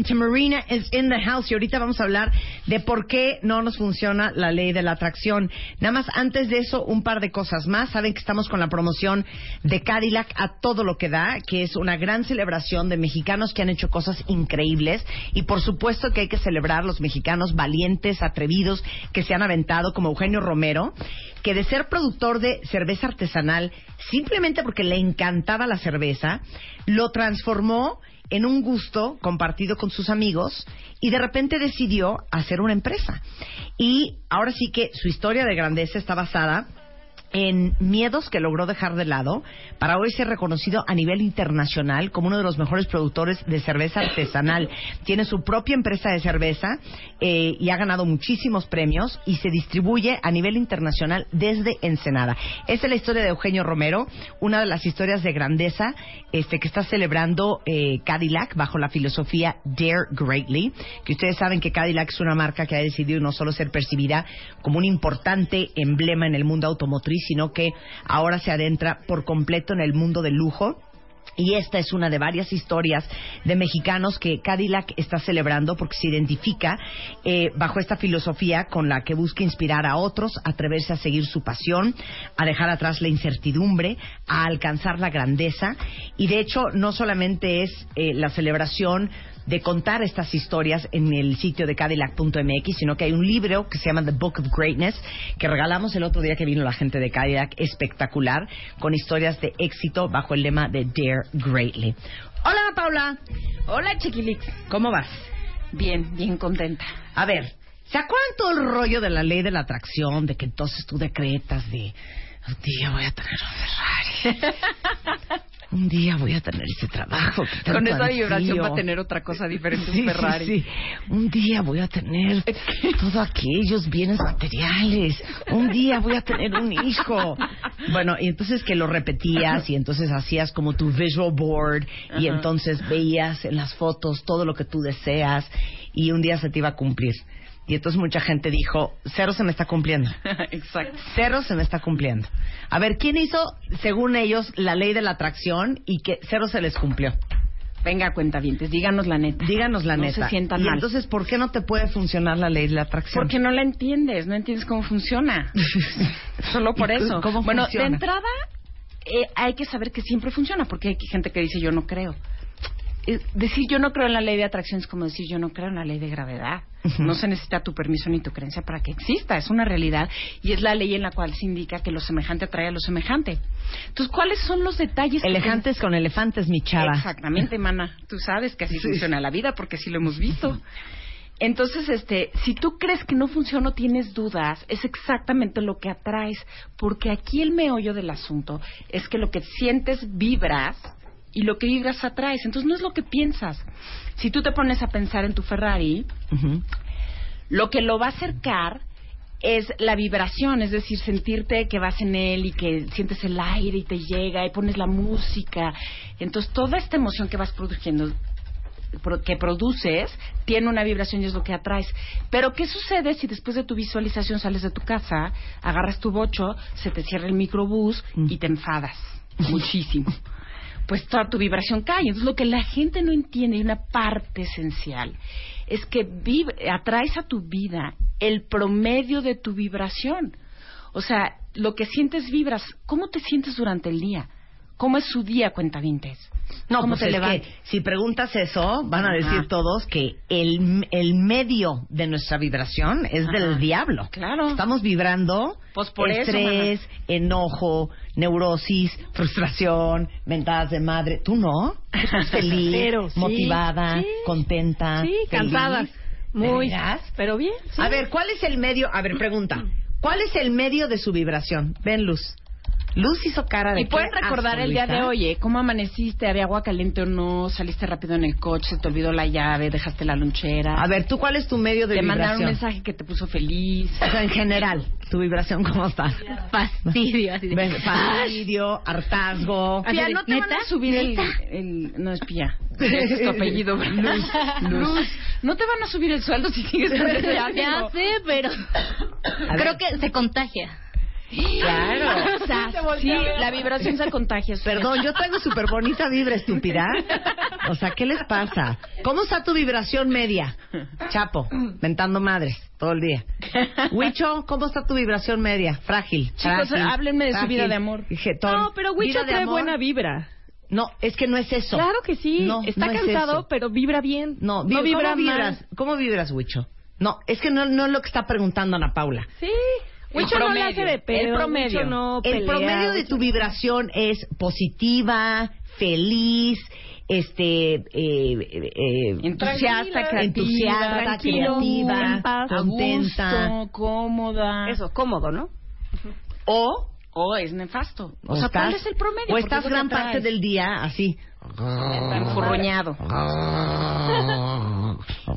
Is in the house y ahorita vamos a hablar de por qué no nos funciona la ley de la atracción. Nada más antes de eso, un par de cosas más. Saben que estamos con la promoción de Cadillac a todo lo que da, que es una gran celebración de mexicanos que han hecho cosas increíbles y por supuesto que hay que celebrar los mexicanos valientes, atrevidos, que se han aventado como Eugenio Romero, que de ser productor de cerveza artesanal, simplemente porque le encantaba la cerveza, lo transformó en un gusto compartido con sus amigos y de repente decidió hacer una empresa. Y ahora sí que su historia de grandeza está basada en miedos que logró dejar de lado para hoy ser reconocido a nivel internacional como uno de los mejores productores de cerveza artesanal. Tiene su propia empresa de cerveza eh, y ha ganado muchísimos premios y se distribuye a nivel internacional desde Ensenada. Esta es la historia de Eugenio Romero, una de las historias de grandeza este, que está celebrando eh, Cadillac bajo la filosofía Dare Greatly, que ustedes saben que Cadillac es una marca que ha decidido no solo ser percibida como un importante emblema en el mundo automotriz, sino que ahora se adentra por completo en el mundo del lujo. Y esta es una de varias historias de mexicanos que Cadillac está celebrando porque se identifica eh, bajo esta filosofía con la que busca inspirar a otros a atreverse a seguir su pasión, a dejar atrás la incertidumbre, a alcanzar la grandeza. Y de hecho, no solamente es eh, la celebración de contar estas historias en el sitio de Cadillac.mx, sino que hay un libro que se llama The Book of Greatness, que regalamos el otro día que vino la gente de Cadillac, espectacular, con historias de éxito bajo el lema de Dare Greatly. Hola, Paula. Hola, Chiquilix. ¿Cómo vas? Bien, bien contenta. A ver, ¿se acuerdan todo el rollo de la ley de la atracción, de que entonces tú decretas de un día voy a tener un Ferrari? un día voy a tener ese trabajo. que Con esa vibración va a tener otra cosa diferente Sí, un Ferrari. sí, sí. Un día voy a tener todos aquellos bienes materiales. Un día voy a tener un hijo. Bueno, y entonces que lo repetías y entonces hacías como tu visual board y entonces veías en las fotos todo lo que tú deseas y un día se te iba a cumplir. Y entonces mucha gente dijo, cero se me está cumpliendo. Exacto. Cero se me está cumpliendo. A ver, ¿quién hizo, según ellos, la ley de la atracción y que cero se les cumplió? Venga, cuentavientes, díganos la neta. Díganos la no neta. se sientan y mal. entonces, ¿por qué no te puede funcionar la ley de la atracción? Porque no la entiendes, no entiendes cómo funciona. Solo por ¿Y c- eso. cómo bueno, funciona? de entrada eh, hay que saber que siempre funciona, porque hay gente que dice yo no creo. Eh, decir yo no creo en la ley de atracción es como decir yo no creo en la ley de gravedad. No se necesita tu permiso ni tu creencia para que exista, es una realidad y es la ley en la cual se indica que lo semejante atrae a lo semejante. Entonces, ¿cuáles son los detalles? que Elefantes con elefantes, mi chava. Exactamente, mana. Tú sabes que así funciona la vida porque así lo hemos visto. Entonces, este, si tú crees que no funciona o tienes dudas, es exactamente lo que atraes, porque aquí el meollo del asunto es que lo que sientes vibras y lo que vibras atraes. Entonces, no es lo que piensas. Si tú te pones a pensar en tu Ferrari, lo que lo va a acercar es la vibración, es decir, sentirte que vas en él y que sientes el aire y te llega y pones la música. Entonces, toda esta emoción que vas produciendo, pro- que produces, tiene una vibración y es lo que atraes. Pero, ¿qué sucede si después de tu visualización sales de tu casa, agarras tu bocho, se te cierra el microbús y te enfadas muchísimo? Pues toda tu vibración cae. Entonces, lo que la gente no entiende, y una parte esencial, es que atraes a tu vida el promedio de tu vibración. O sea, lo que sientes vibras. ¿Cómo te sientes durante el día? ¿Cómo es su día, cuentavintes? No, ¿Cómo pues te es que si preguntas eso, van a decir Ajá. todos que el, el medio de nuestra vibración es Ajá. del diablo. Claro. Estamos vibrando Pues por eso, estrés, enojo, neurosis, frustración, mentadas de madre. ¿Tú no? ¿Tú estás feliz, sí, motivada, sí. contenta, Sí, cansada. ¿De Muy. Pero bien. sí. A ver, ¿cuál es el medio? A ver, pregunta. ¿Cuál es el medio de su vibración? Ven, Luz. Luz hizo cara de Y pueden qué recordar asco, el día de hoy, ¿eh? ¿Cómo amaneciste? ¿Había agua caliente o no? ¿Saliste rápido en el coche? ¿Se te olvidó la llave? ¿Dejaste la lonchera? A ver, ¿tú cuál es tu medio de Te mandaron un vibración? mensaje que te puso feliz. O sea, en general, tu vibración, ¿cómo está? Fastidio. Así de- Fastidio, hartazgo. Pía, no te van ¿neta? a subir el, el- No es Pía. Ese es tu apellido, ¿verdad? Luz. No te van a subir el sueldo si sigues con ese Ya sé, pero creo que se contagia. Claro. O sea, Sí, la vibración se contagia. sí. Perdón, yo traigo súper bonita vibra, estúpida. O sea, ¿qué les pasa? ¿Cómo está tu vibración media? Chapo, mentando madres todo el día. Huicho, ¿cómo está tu vibración media? Frágil. Chicos, frágil, háblenme de su vida de amor. jetón. No, pero de trae amor. buena vibra. No, es que no es eso. Claro que sí. No, Está no cansado, pero vibra bien. No, vi- no vibra ¿cómo vibras? mal. ¿Cómo vibras, Huicho? No, es que no, no es lo que está preguntando Ana Paula. Sí. El Wicho no promedio, la hace de pedo. el promedio. No El pelea, promedio de tu vibración es positiva, feliz, este, eh, eh, Entusiasta, Tranquila, creativa, entusiasta, tranquilo, creativa, paz. contenta. gusto, cómoda. Eso, cómodo, ¿no? o, O es nefasto. O, o sea, ¿cuál estás, es el promedio? o estás gran parte del día así. enfurruñado.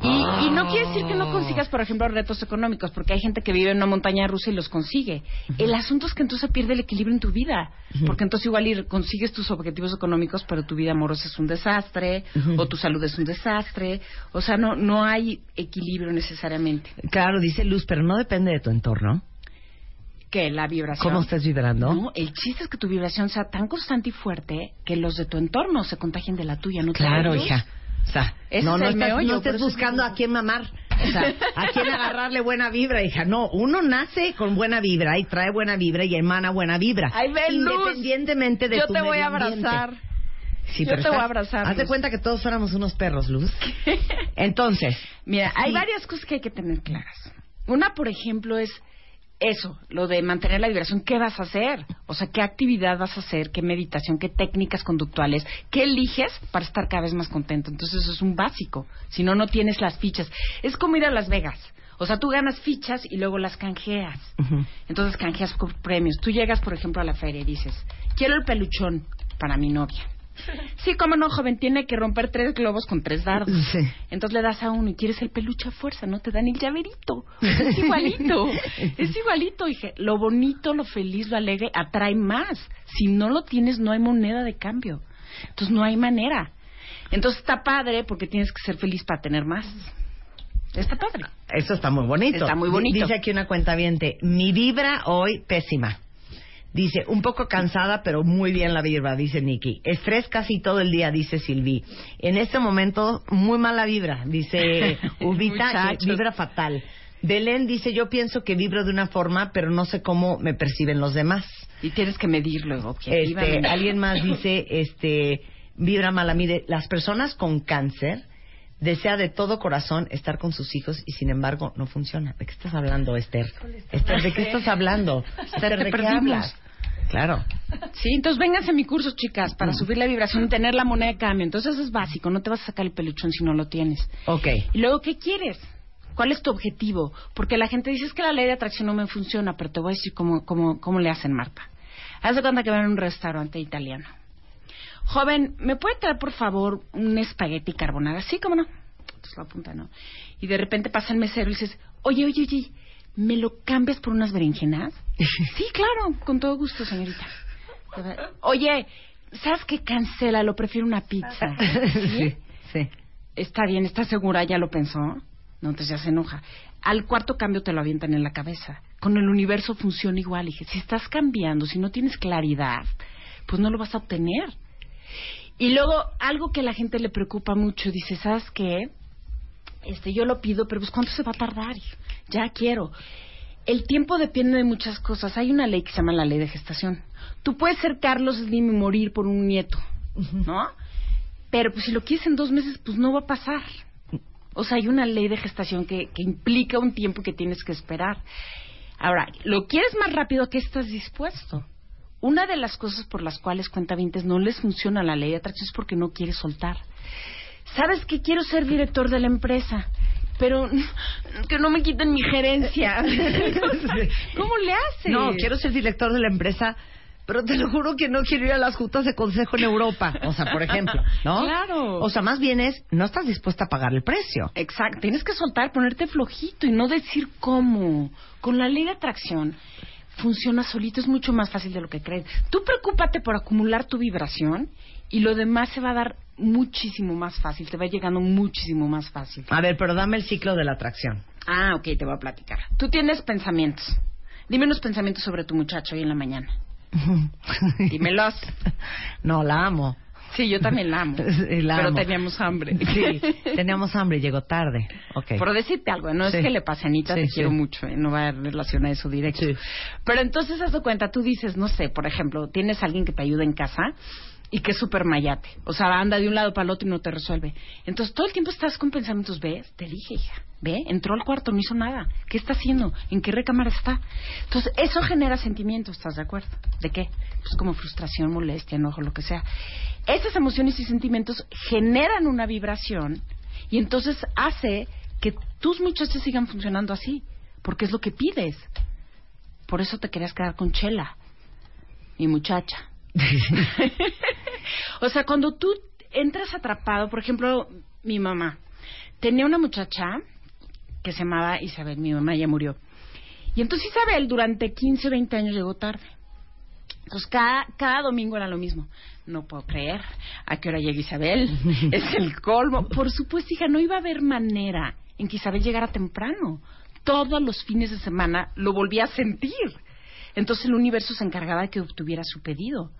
Y, y no quiere decir que no consigas, por ejemplo, retos económicos, porque hay gente que vive en una montaña rusa y los consigue. El asunto es que entonces pierde el equilibrio en tu vida, porque entonces igual ir, consigues tus objetivos económicos, pero tu vida amorosa es un desastre, o tu salud es un desastre, o sea, no, no hay equilibrio necesariamente. Claro, dice Luz, pero no depende de tu entorno. Que la vibración. ¿Cómo estás vibrando? No, el chiste es que tu vibración sea tan constante y fuerte que los de tu entorno se contagien de la tuya, ¿no? te Claro, hija. O sea, Ese no, es no, el estás, meollo, no estés eso buscando a quién mamar. O sea, a quién agarrarle buena vibra, hija. No, uno nace con buena vibra y trae buena vibra y emana buena vibra. Ay, ven, Luz. Independientemente de Yo tu te voy a medio ambiente. abrazar. Sí, Yo pero te voy a abrazar, Haz de Luz. cuenta que todos fuéramos unos perros, Luz. Entonces, Mira, hay Sí. varias cosas que hay que tener claras. Una, por ejemplo, es eso, lo de mantener la vibración. ¿Qué vas a hacer? O sea, ¿qué actividad vas a hacer? ¿Qué meditación? ¿Qué técnicas conductuales? ¿Qué eliges para estar cada vez más contento? Entonces, eso es un básico. Si no, no tienes las fichas. Es como ir a Las Vegas. O sea, tú ganas fichas y luego las canjeas. Entonces canjeas por premios. Tú llegas, por ejemplo, a la feria y dices, quiero el peluchón para mi novia. Sí, cómo no, joven, tiene que romper tres globos con tres dardos. Sí. Entonces le das a uno y quieres el peluche a fuerza, no te dan el llaverito. Es igualito, es igualito. Dije, lo bonito, lo feliz, lo alegre atrae más. Si no lo tienes, no hay moneda de cambio. Entonces no hay manera. Entonces está padre porque tienes que ser feliz para tener más. Está padre. eso está muy bonito. Está muy bonito. Dice aquí una cuenta mi vibra hoy pésima. Dice, un poco cansada, pero muy bien la vibra, dice Nikki. Estrés casi todo el día, dice Silvi. En este momento, muy mala vibra, dice Ubita, vibra fatal. Belén dice, yo pienso que vibro de una forma, pero no sé cómo me perciben los demás. Y tienes que medirlo Este, alguien más dice, este, vibra mala. Mire, las personas con cáncer desea de todo corazón estar con sus hijos y sin embargo no funciona. ¿De qué estás hablando, Esther? Esther, ¿de qué estás hablando? Esther, ¿de qué hablas? Claro. Sí, entonces vénganse a mi curso, chicas, Mm. para subir la vibración y tener la moneda de cambio. Entonces es básico, no te vas a sacar el peluchón si no lo tienes. Ok. Y luego, ¿qué quieres? ¿Cuál es tu objetivo? Porque la gente dice es que la ley de atracción no me funciona, pero te voy a decir cómo, cómo, cómo le hacen, Marta. Haz de cuenta que van a un restaurante italiano. Joven, ¿me puede traer, por favor, un espagueti carbonara? Sí, cómo no. Entonces lo apunta, ¿no? Y de repente pasa el mesero y dices, oye, oye, oye, ¿me lo cambias por unas berenjenas? sí, claro, con todo gusto, señorita. Oye, ¿sabes qué? Cancela, lo prefiero una pizza. sí, sí. Está bien, ¿estás segura? ¿Ya lo pensó? No, entonces ya se enoja. Al cuarto cambio te lo avientan en la cabeza. Con el universo funciona igual. Dije, si estás cambiando, si no tienes claridad, pues no lo vas a obtener. Y luego, algo que a la gente le preocupa mucho, dice, ¿sabes qué? Este, yo lo pido, pero pues ¿cuánto se va a tardar? Ya quiero. el tiempo depende de muchas cosas. Hay una ley que se llama la ley de gestación. Tú puedes ser Carlos Slim y morir por un nieto, ¿no? Pero pues si lo quieres en dos meses, pues no va a pasar. O sea, hay una ley de gestación que, que implica un tiempo que tienes que esperar. Ahora, ¿lo quieres más rápido que estás dispuesto? Una de las cosas por las cuales cuentavientes no les funciona la ley de atracción es porque no quieres soltar. ¿Sabes que quiero ser director de la empresa? Pero que no me quiten mi gerencia. ¿Cómo le haces? No, quiero ser director de la empresa, pero te lo juro que no quiero ir a las juntas de consejo en Europa. O sea, por ejemplo, ¿no? Claro. O sea, más bien es, no estás dispuesta a pagar el precio. Exacto, tienes que soltar, ponerte flojito y no decir cómo. Con la ley de atracción funciona solito, es mucho más fácil de lo que crees. Tú preocúpate por acumular tu vibración y lo demás se va a dar muchísimo más fácil, te va llegando muchísimo más fácil. A ver, pero dame el ciclo de la atracción. Ah, ok, te voy a platicar. Tú tienes pensamientos. Dime unos pensamientos sobre tu muchacho hoy en la mañana. Dímelos. No, la amo. Sí, yo también la amo. Sí, la pero amo. teníamos hambre. Sí, teníamos hambre y llegó tarde. Ok. Por decirte algo, no Sí. es que le pase a Anita, Sí, te quiero mucho, ¿eh? no va a relacionar eso directo. Sí. Pero entonces, haz de cuenta, tú dices, no sé, por ejemplo, tienes a alguien que te ayuda en casa y que es súper mayate. O sea, anda de un lado para el otro y no te resuelve. Entonces, todo el tiempo estás con pensamientos, ¿ves? Te dije, hija. Ve, entró al cuarto, no hizo nada. ¿Qué está haciendo? ¿En qué recámara está? Entonces, eso genera sentimientos, ¿estás de acuerdo? ¿De qué? Pues como frustración, molestia, enojo, lo que sea. Esas emociones y sentimientos generan una vibración y entonces hace que tus muchachos sigan funcionando así, porque es lo que pides. Por eso te querías quedar con Chela, mi muchacha. o sea, cuando tú entras atrapado, por ejemplo, mi mamá tenía una muchacha que se llamaba Isabel, mi mamá ya murió. Y entonces Isabel durante 15 o 20 años llegó tarde. Entonces cada, cada domingo era lo mismo. No puedo creer. ¿A qué hora llega Isabel? es el colmo. Por supuesto, hija, no iba a haber manera en que Isabel llegara temprano. Todos los fines de semana lo volvía a sentir. Entonces el universo se encargaba de que obtuviera su pedido.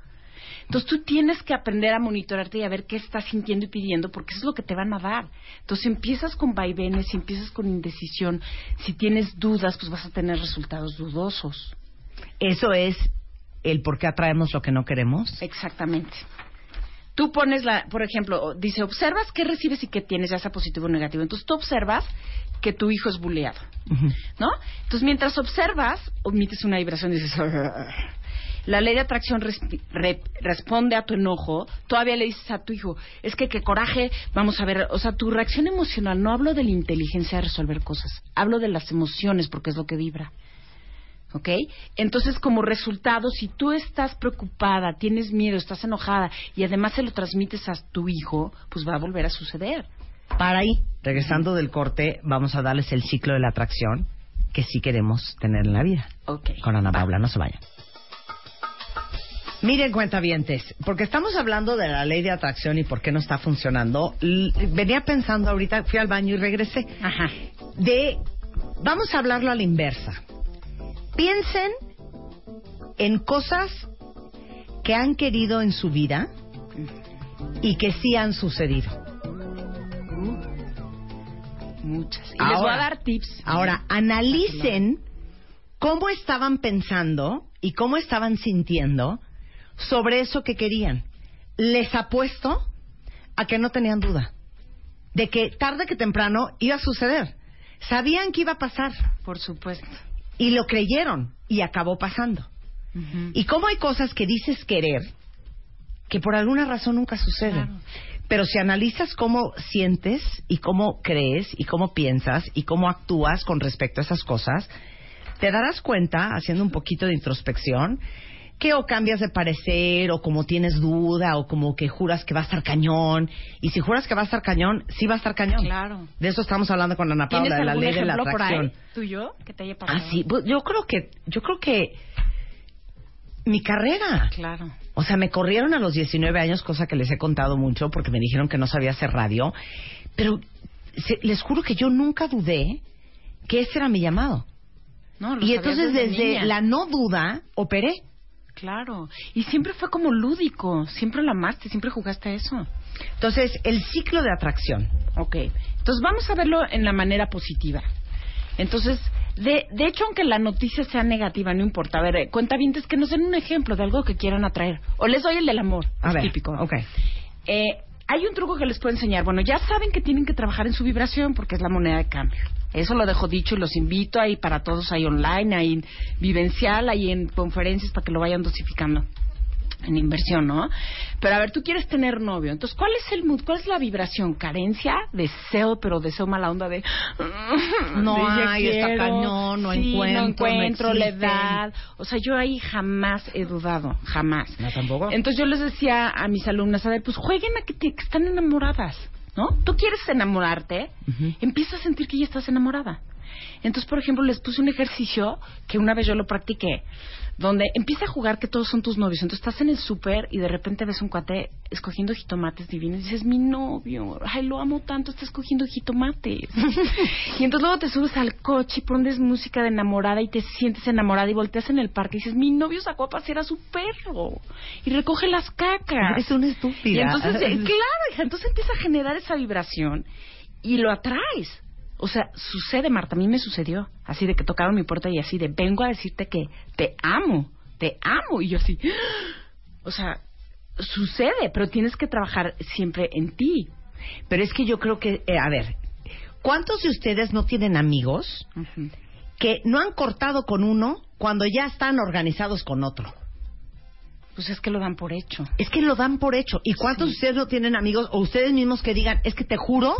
Entonces tú tienes que aprender a monitorarte y a ver qué estás sintiendo y pidiendo, porque eso es lo que te van a dar. Entonces empiezas con vaivenes, si empiezas con indecisión, si tienes dudas, pues vas a tener resultados dudosos. Eso es el por qué atraemos lo que no queremos. Exactamente. Tú pones la, por ejemplo, dice, observas qué recibes y qué tienes, ya sea positivo o negativo. Entonces tú observas que tu hijo es buleado, ¿no? Entonces mientras observas, emites una vibración y dices, la ley de atracción re- responde a tu enojo, todavía le dices a tu hijo, es que qué coraje, vamos a ver, o sea, tu reacción emocional, no hablo de la inteligencia de resolver cosas, hablo de las emociones porque es lo que vibra. ¿Ok? Entonces, como resultado, si tú estás preocupada, tienes miedo, estás enojada y además se lo transmites a tu hijo, pues va a volver a suceder. Para ahí, regresando del corte, vamos a darles el ciclo de la atracción que sí queremos tener en la vida. Ok. Con Ana. Paula, no se vayan. Miren, cuentavientes, porque estamos hablando de la ley de atracción y por qué no está funcionando. L- venía pensando ahorita, fui al baño y regresé. Ajá. De, vamos a hablarlo a la inversa. Piensen en cosas que han querido en su vida y que sí han sucedido. Muchas. Y les voy Ahora- a dar tips. Ahora, analicen cómo estaban pensando y cómo estaban sintiendo sobre eso que querían. Les apuesto a que no tenían duda de que tarde que temprano iba a suceder. Sabían que iba a pasar Por supuesto. y lo creyeron y acabó pasando. Y cómo hay cosas que dices querer que por alguna razón nunca suceden. Claro. Pero si analizas cómo sientes y cómo crees y cómo piensas y cómo actúas con respecto a esas cosas, te darás cuenta, haciendo un poquito de introspección, que o cambias de parecer, o como tienes duda, o como que juras que va a estar cañón. Y si juras que va a estar cañón, sí va a estar cañón. Claro. De eso estamos hablando con Ana ¿Tienes Paula, de la ley de la ejemplo por atracción. ahí tuyo que te haya pasado? Ah, sí, pues, yo creo que, yo creo que mi carrera. Claro. O sea, me corrieron a los 19 años, cosa que les he contado mucho porque me dijeron que no sabía hacer radio. Pero se- les juro que yo nunca dudé que ese era mi llamado. No, lo Y entonces desde niña. la no duda operé. Claro. Y siempre fue como lúdico. Siempre lo amaste, siempre jugaste a eso. Entonces, el ciclo de atracción. Ok. Entonces vamos a verlo en la manera positiva. Entonces, De, de hecho, aunque la noticia sea negativa, no importa. A ver, eh, cuentavientes que nos den un ejemplo de algo que quieran atraer. O les doy el del amor. A es ver, típico. ok. Eh, hay un truco que les puedo enseñar. Bueno, ya saben que tienen que trabajar en su vibración porque es la moneda de cambio. Eso lo dejo dicho y los invito ahí para todos, ahí online, ahí en vivencial, ahí en conferencias para que lo vayan dosificando en inversión, ¿no? Pero a ver, tú quieres tener novio, entonces, ¿cuál es el mood? ¿Cuál es la vibración? ¿Carencia? ¿Deseo, pero deseo mala onda de... No de, ya hay, está quiero, cañón, no sí, encuentro, no no encuentro la edad. O sea, yo ahí jamás he dudado, jamás. No, tampoco. Entonces yo les decía a mis alumnas, a ver, pues jueguen a que, te- que están enamoradas, ¿no? Tú quieres enamorarte, empieza a sentir que ya estás enamorada. Entonces, por ejemplo, les puse un ejercicio que una vez yo lo practiqué, donde empieza a jugar que todos son tus novios. Entonces estás en el súper y de repente ves un cuate escogiendo jitomates divinos y dices, mi novio, ay, lo amo tanto, está escogiendo jitomates. y entonces luego te subes al coche y pones música de enamorada y te sientes enamorada y volteas en el parque y dices, mi novio sacó a pasear a su perro y recoge las cacas. Eres una estúpida. Y entonces, claro, entonces empieza a generar esa vibración y lo atraes. O sea, sucede, Marta, a mí me sucedió. Así de que tocaron mi puerta y así de, vengo a decirte que te amo, te amo. Y yo así, o sea, sucede, pero tienes que trabajar siempre en ti. Pero es que yo creo que, eh, a ver, ¿cuántos de ustedes no tienen amigos que no han cortado con uno cuando ya están organizados con otro? Pues es que lo dan por hecho. Es que lo dan por hecho. ¿Y cuántos de ustedes no tienen amigos o ustedes mismos que digan, es que te juro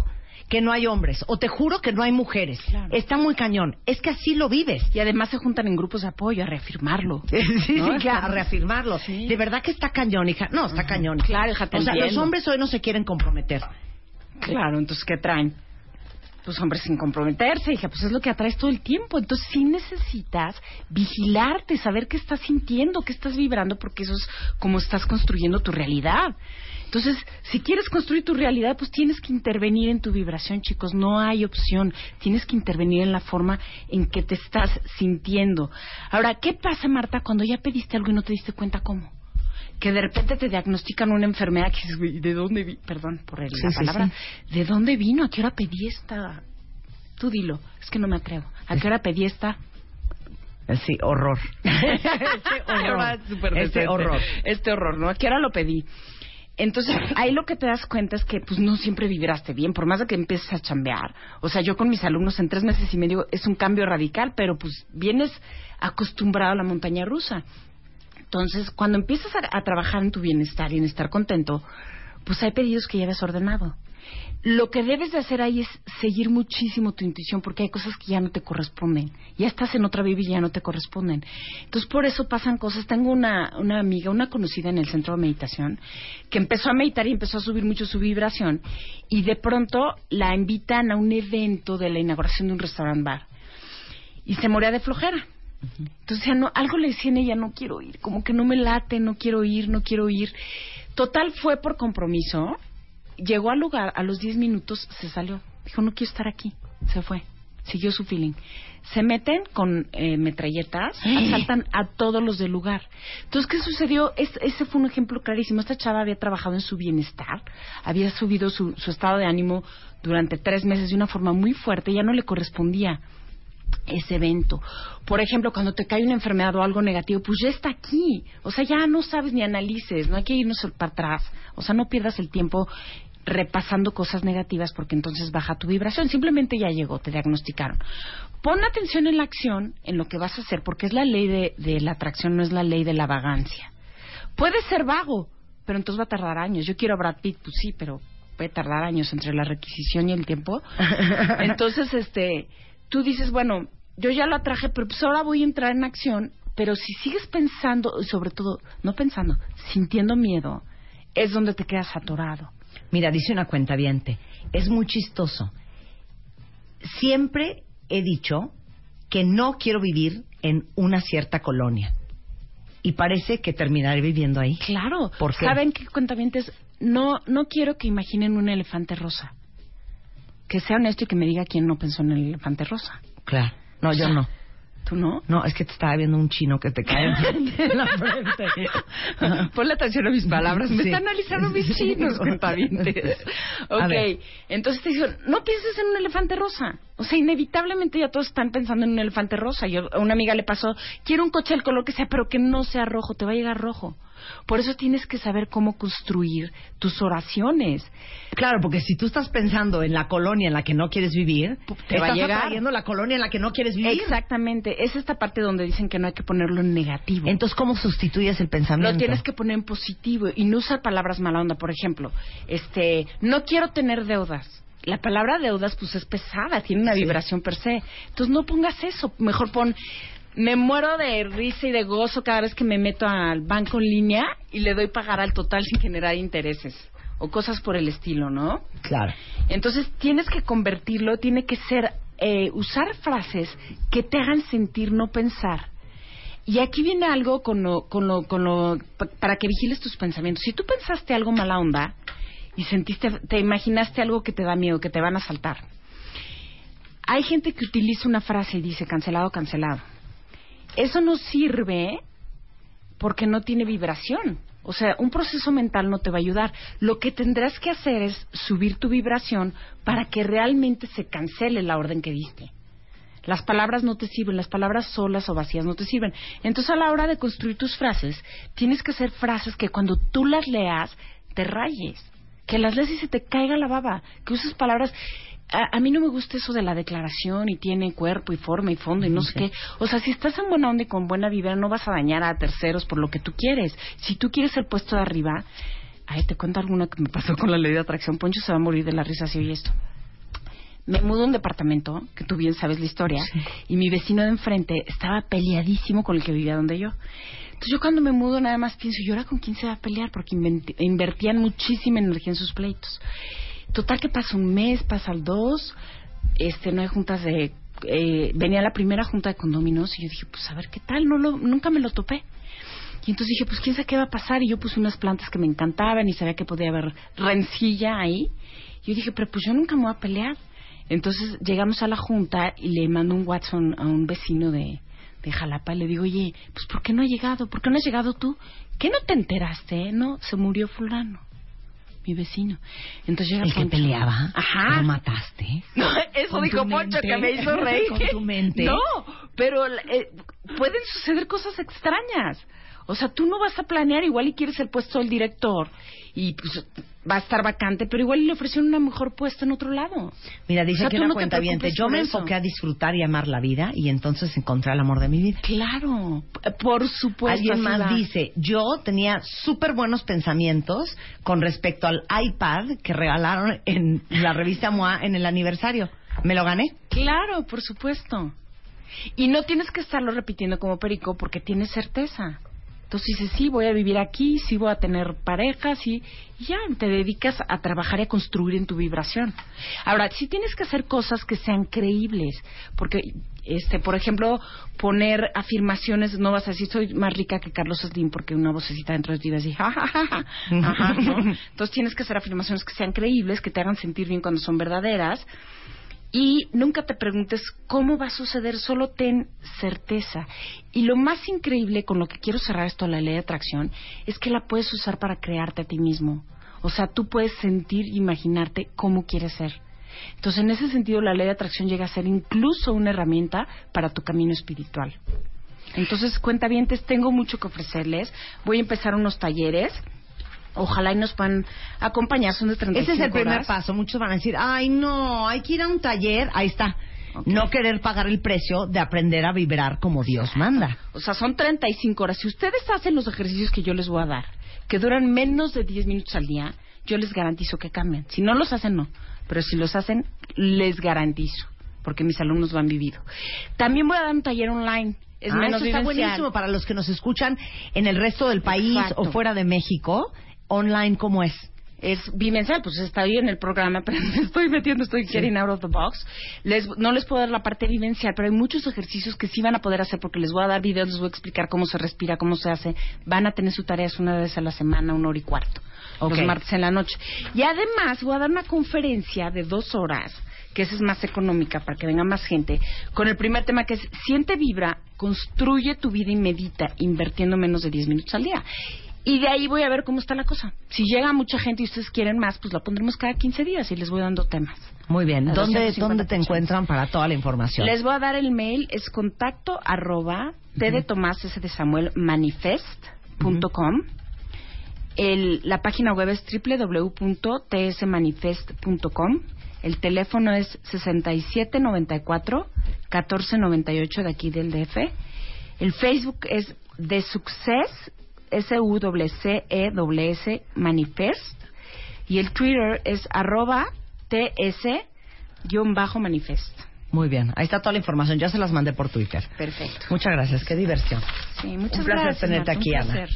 que no hay hombres o te juro que no hay mujeres? Claro. Está muy cañón. Es que así lo vives. Y además se juntan en grupos de apoyo a reafirmarlo. Sí, ¿No? sí, claro, a reafirmarlo. Sí. De verdad que está cañón, hija. No, está cañón. Claro, hija, te O sea, los hombres hoy no se quieren comprometer. Claro, entonces, ¿qué traen? Pues hombres sin comprometerse, hija, pues es lo que atraes todo el tiempo. Entonces sí necesitas vigilarte, saber qué estás sintiendo, qué estás vibrando, porque eso es como estás construyendo tu realidad. Entonces, si quieres construir tu realidad, pues tienes que intervenir en tu vibración, chicos. No hay opción. Tienes que intervenir en la forma en que te estás sintiendo. Ahora, ¿qué pasa, Marta, cuando ya pediste algo y no te diste cuenta cómo? que de repente te diagnostican una enfermedad que dices, güey, ¿de dónde vi? Perdón por el- Sí, la palabra. sí. ¿De dónde vino? ¿A qué hora pedí esta? Tú dilo, es que no me atrevo. ¿A qué hora pedí esta? Sí, horror. Este súper Este horror. Este horror, ¿no? ¿A qué hora lo pedí? Entonces, ahí lo que te das cuenta es que pues no siempre vibraste bien, por más de que empieces a chambear. O sea, yo con mis alumnos en tres meses y medio es un cambio radical, pero pues vienes acostumbrado a la montaña rusa. Entonces, cuando empiezas a, a trabajar en tu bienestar y en estar contento, pues hay pedidos que ya habías ordenado. Lo que debes de hacer ahí es seguir muchísimo tu intuición porque hay cosas que ya no te corresponden. Ya estás en otra vida y ya no te corresponden. Entonces, por eso pasan cosas. Tengo una, una amiga, una conocida en el centro de meditación, que empezó a meditar y empezó a subir mucho su vibración y de pronto la invitan a un evento de la inauguración de un restaurant bar y se moría de flojera. Entonces ya no, algo le decía en ella, no quiero ir, como que no me late, no quiero ir, no quiero ir. Total fue por compromiso, llegó al lugar, a los 10 minutos se salió, dijo no quiero estar aquí, se fue, siguió su feeling. Se meten con eh, metralletas, asaltan a todos los del lugar. Entonces, ¿qué sucedió? Es- ese fue un ejemplo clarísimo. Esta chava había trabajado en su bienestar, había subido su, su estado de ánimo durante tres meses de una forma muy fuerte, ya no le correspondía ese evento. Por ejemplo, cuando te cae una enfermedad o algo negativo, pues ya está aquí. O sea, ya no sabes ni analices, no hay que irnos para atrás. O sea, no pierdas el tiempo repasando cosas negativas porque entonces baja tu vibración. Simplemente ya llegó, te diagnosticaron. Pon atención en la acción, en lo que vas a hacer, porque es la ley de, de la atracción, no es la ley de la vagancia. Puede ser vago, pero entonces va a tardar años. Yo quiero a Brad Pitt, pues sí, pero puede tardar años entre la requisición y el tiempo. Entonces, este, tú dices, bueno, yo ya lo atraje, pero pues ahora voy a entrar en acción. Pero si sigues pensando, y sobre todo, no pensando, sintiendo miedo, es donde te quedas atorado. Mira, dice una cuenta es muy chistoso. Siempre he dicho que no quiero vivir en una cierta colonia. Y parece que terminaré viviendo ahí. Claro. ¿Por qué? ¿Saben qué cuentavientes? No, no quiero que imaginen un elefante rosa. Que sea honesto y que me diga quién no pensó en el elefante rosa. Claro. No, yo no. ¿Tú no? No, es que te estaba viendo un chino que te cae en la frente. Ponle atención a mis palabras. Me Sí. están analizando mis chinos, cuentavientes. Ok. Entonces te digo, no pienses en un elefante rosa. O sea, inevitablemente ya todos están pensando en un elefante rosa. Yo, a una amiga le pasó, quiero un coche del color que sea, pero que no sea rojo, te va a llegar rojo. Por eso tienes que saber cómo construir tus oraciones. Claro, porque si tú estás pensando en la colonia en la que no quieres vivir, te va a estás llegar. atrayendo la colonia en la que no quieres vivir. Exactamente. Es esta parte donde dicen que no hay que ponerlo en negativo. Entonces, ¿cómo sustituyes el pensamiento? Lo tienes que poner en positivo y no usar palabras mala onda. Por ejemplo, este, no quiero tener deudas. La palabra deudas, pues es pesada, tiene una Sí. vibración per se. Entonces no pongas eso. Mejor pon, me muero de risa y de gozo cada vez que me meto al banco en línea y le doy pagar al total sin generar intereses. O cosas por el estilo, ¿no? Claro. Entonces tienes que convertirlo, tiene que ser eh, usar frases que te hagan sentir, no pensar. Y aquí viene algo con lo, con lo, con lo, pa- para que vigiles tus pensamientos. Si tú pensaste algo mala onda y sentiste, te imaginaste algo que te da miedo, que te van a saltar. Hay gente que utiliza una frase y dice cancelado, cancelado. Eso no sirve porque no tiene vibración. O sea, un proceso mental no te va a ayudar. Lo que tendrás que hacer es subir tu vibración para que realmente se cancele la orden que diste. Las palabras no te sirven, las palabras solas o vacías no te sirven. Entonces, a la hora de construir tus frases, tienes que hacer frases que cuando tú las leas, te rayes. Que las leas y se te caiga la baba. Que uses palabras. A, a mí no me gusta eso de la declaración y tiene cuerpo y forma y fondo y no sé qué. O sea, si estás en buena onda y con buena vibra, no vas a dañar a terceros por lo que tú quieres. Si tú quieres el puesto de arriba, ay, te cuento alguna que me pasó con la ley de atracción. Poncho se va a morir de la risa si oye esto me mudo a un departamento, que tú bien sabes la historia, y mi vecino de enfrente estaba peleadísimo con el que vivía donde yo. Entonces yo cuando me mudo nada más pienso, ¿y ahora con quién se va a pelear? Porque invertían muchísima energía en sus pleitos. Total que pasa un mes, pasa el dos, este, no hay juntas de... eh, venía la primera junta de condóminos y yo dije, pues a ver qué tal, no lo, nunca me lo topé. Y entonces dije, pues quién sabe qué va a pasar. Y yo puse unas plantas que me encantaban y sabía que podía haber rencilla ahí. Y yo dije, pero pues yo nunca me voy a pelear. Entonces llegamos a la junta y le mando un WhatsApp a un vecino de, de Jalapa y le digo, oye, pues ¿por qué no ha llegado? ¿Por qué no has llegado tú? ¿Qué no te enteraste? eh? No, se murió fulano, mi vecino. Entonces llega El que peleaba. Ajá. ¿Lo mataste? No, eso dijo Poncho mente. que me hizo reír. Con tu mente. No, pero eh, pueden suceder cosas extrañas. O sea, tú no vas a planear igual y quieres el puesto del director y pues va a estar vacante, pero igual le ofrecieron una mejor puesto en otro lado. Mira, dice O sea, que una no cuenta bien. Yo me eso. enfoqué a disfrutar y amar la vida y entonces encontré el amor de mi vida. Claro, por supuesto. Alguien más dice, yo tenía súper buenos pensamientos con respecto al iPad que regalaron en la revista MOA en el aniversario. ¿Me lo gané? Claro, por supuesto. Y no tienes que estarlo repitiendo como perico porque tienes certeza. Entonces dices, sí, voy a vivir aquí, sí voy a tener parejas y, y ya te dedicas a trabajar y a construir en tu vibración. Ahora, sí tienes que hacer cosas que sean creíbles, porque, este, por ejemplo, poner afirmaciones, no vas a decir soy más rica que Carlos Slim porque una vocecita dentro de ti va a decir, "Ja, ja, ja, ja". Ajá, ¿no? Entonces tienes que hacer afirmaciones que sean creíbles, que te hagan sentir bien cuando son verdaderas y nunca te preguntes cómo va a suceder, solo ten certeza. Y lo más increíble con lo que quiero cerrar esto, la ley de atracción, es que la puedes usar para crearte a ti mismo. O sea, tú puedes sentir e imaginarte cómo quieres ser. Entonces, en ese sentido, la ley de atracción llega a ser incluso una herramienta para tu camino espiritual. Entonces, cuentavientes, tengo mucho que ofrecerles. Voy a empezar unos talleres. Ojalá y nos puedan acompañar. Son de 35 Ese es el primer paso. Muchos van a decir, ay, no, hay que ir a un taller. Ahí está. No querer pagar el precio de aprender a vibrar como Dios manda. O sea, son 35 horas. Si ustedes hacen los ejercicios que yo les voy a dar, que duran menos de 10 minutos al día, yo les garantizo que cambien. Si no los hacen, no. Pero si los hacen, les garantizo. Porque mis alumnos lo han vivido. También voy a dar un taller online. Es Ah, menos eso está buenísimo para los que nos escuchan en el resto del país Exacto. o fuera de México. Online, ¿cómo es? es bimencial, pues estoy en el programa, pero me estoy metiendo, estoy getting out of the box. Les, no les puedo dar la parte vivencial, pero hay muchos ejercicios que sí van a poder hacer porque les voy a dar videos, les voy a explicar cómo se respira, cómo se hace. Van a tener su tarea una vez a la semana, una hora y cuarto, Ok. los martes en la noche. Y además voy a dar una conferencia de dos horas que esa es más económica para que venga más gente, con el primer tema que es siente vibra, construye tu vida y medita invirtiendo menos de 10 minutos al día. Y de ahí voy a ver cómo está la cosa. Si llega mucha gente y ustedes quieren más, pues la pondremos cada 15 días y les voy dando temas. Muy bien. ¿Dónde, 250 ¿Dónde te encuentran para toda la información? Les voy a dar el mail, es contacto arroba T de Tomás S de Samuel manifest.com. El, la página web es www.tsmanifest.com. El teléfono es 6794-1498 de aquí del DF. El Facebook es de Success, S-U-C-E-S, E Manifest. Y el Twitter es arroba TS-manifest. Muy bien. Ahí está toda la información. Ya se las mandé por Twitter. Perfecto. Muchas gracias. Qué diversión. Sí, muchas Un placer gracias. tenerte Marta, aquí, un Ana.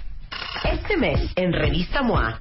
Este mes, en Revista MOA,